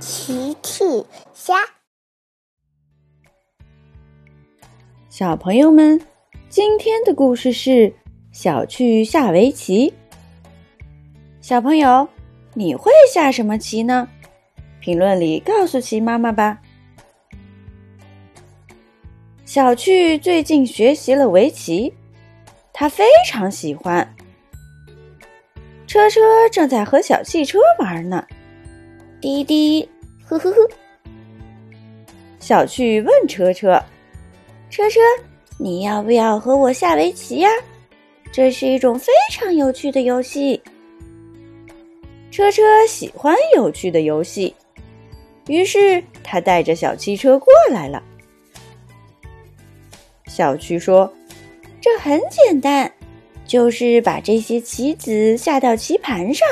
奇趣虾，小朋友们，今天的故事是小趣下围棋。小朋友，你会下什么棋呢？评论里告诉奇妈妈吧。小趣最近学习了围棋，他非常喜欢。车车正在和小汽车玩呢。滴滴，呵呵呵。小趣问车车：“车车，你要不要和我下围棋呀？这是一种非常有趣的游戏。”车车喜欢有趣的游戏，于是他带着小汽车过来了。小趣说：“这很简单，就是把这些棋子下到棋盘上。”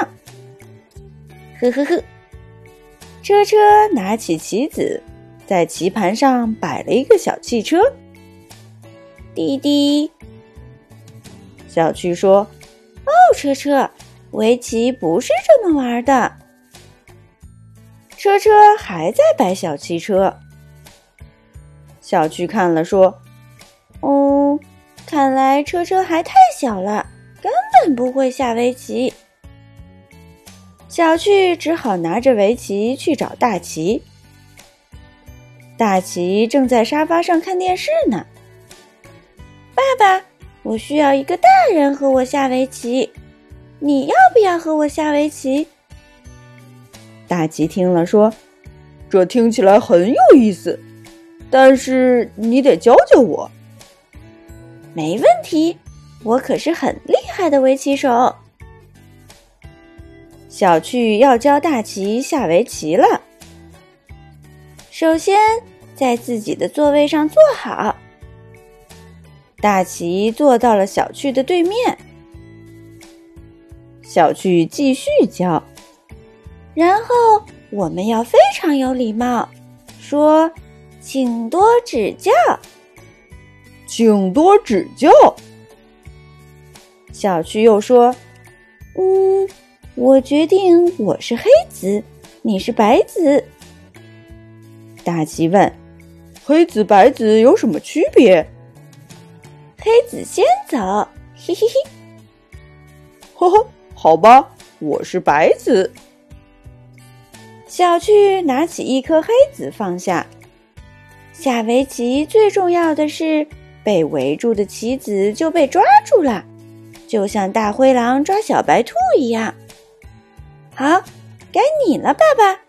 呵呵呵。车车拿起棋子，在棋盘上摆了一个小汽车。滴滴，小趣说：“哦，车车，围棋不是这么玩的。”车车还在摆小汽车。小趣看了说：“哦，看来车车还太小了，根本不会下围棋。”小趣只好拿着围棋去找大奇。大奇正在沙发上看电视呢。爸爸，我需要一个大人和我下围棋，你要不要和我下围棋？大奇听了说：“这听起来很有意思，但是你得教教我。”没问题，我可是很厉害的围棋手。小趣要教大奇下围棋了。首先，在自己的座位上坐好。大奇坐到了小趣的对面。小趣继续教，然后我们要非常有礼貌，说：“请多指教。”请多指教。小趣又说：“嗯。”我决定我是黑子，你是白子。大奇问：“黑子白子有什么区别？”黑子先走，嘿嘿嘿。呵呵，好吧，我是白子。小趣拿起一颗黑子放下。下围棋最重要的是，被围住的棋子就被抓住了，就像大灰狼抓小白兔一样。好，该你了，爸爸。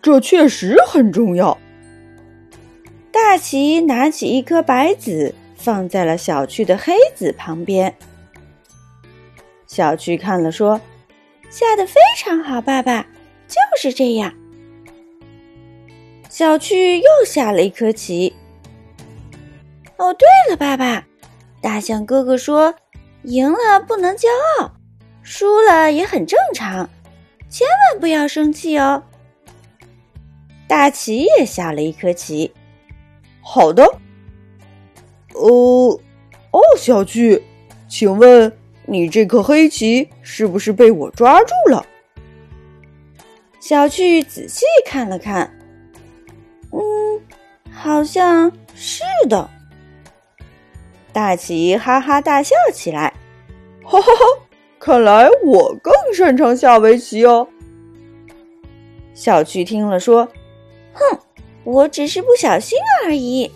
这确实很重要。大奇拿起一颗白子，放在了小趣的黑子旁边。小趣看了说：“下的非常好，爸爸，就是这样。”小趣又下了一颗棋。哦，对了，爸爸，大象哥哥说：“赢了不能骄傲。”输了也很正常，千万不要生气哦。大奇也下了一颗棋。好的。哦，哦，小趣，请问你这颗黑棋是不是被我抓住了？小趣仔细看了看，嗯，好像是的。大奇哈哈大笑起来，哈哈哈。看来我更擅长下围棋哦。小趣听了说：“哼，我只是不小心而已。”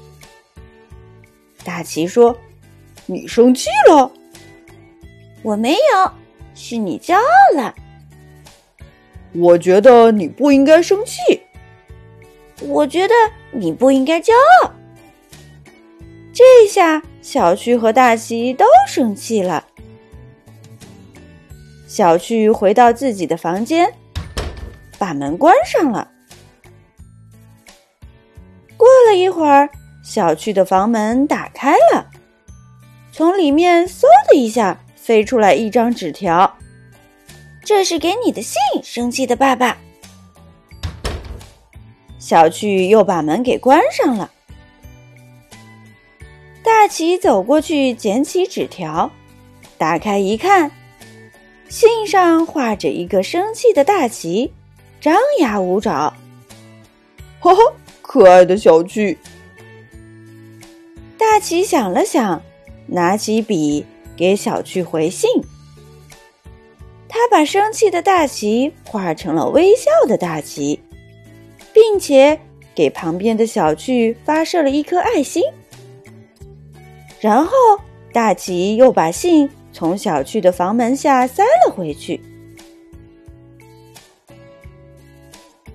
大奇说：“你生气了？”“我没有，是你骄傲了。”“我觉得你不应该生气。”“我觉得你不应该骄傲。”这下小趣和大奇都生气了。小趣回到自己的房间，把门关上了。过了一会儿，小趣的房门打开了，从里面嗖的一下飞出来一张纸条：“这是给你的信，生气的爸爸。”小趣又把门给关上了。大奇走过去捡起纸条，打开一看。信上画着一个生气的大奇，张牙舞爪。哈哈，可爱的小趣！大奇想了想，拿起笔给小趣回信。他把生气的大奇画成了微笑的大奇，并且给旁边的小趣发射了一颗爱心。然后，大奇又把信从小趣的房门下塞了回去。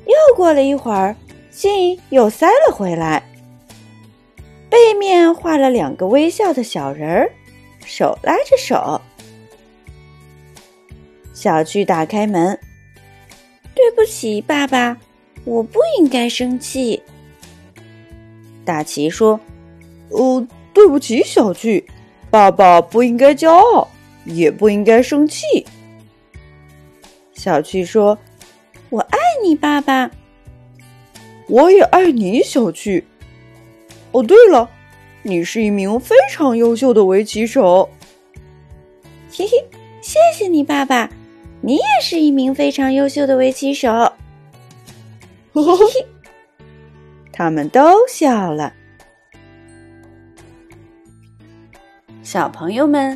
又过了一会儿，信又塞了回来，背面画了两个微笑的小人儿，手拉着手。小趣打开门，对不起，爸爸，我不应该生气。大奇说：“哦，对不起，小趣，爸爸不应该骄傲，也不应该生气。”小趣说：“我爱你，爸爸。”我也爱你，小趣。哦，对了，你是一名非常优秀的围棋手。嘿嘿，谢谢你，爸爸。你也是一名非常优秀的围棋手，嘿嘿嘿，他们都笑了。小朋友们，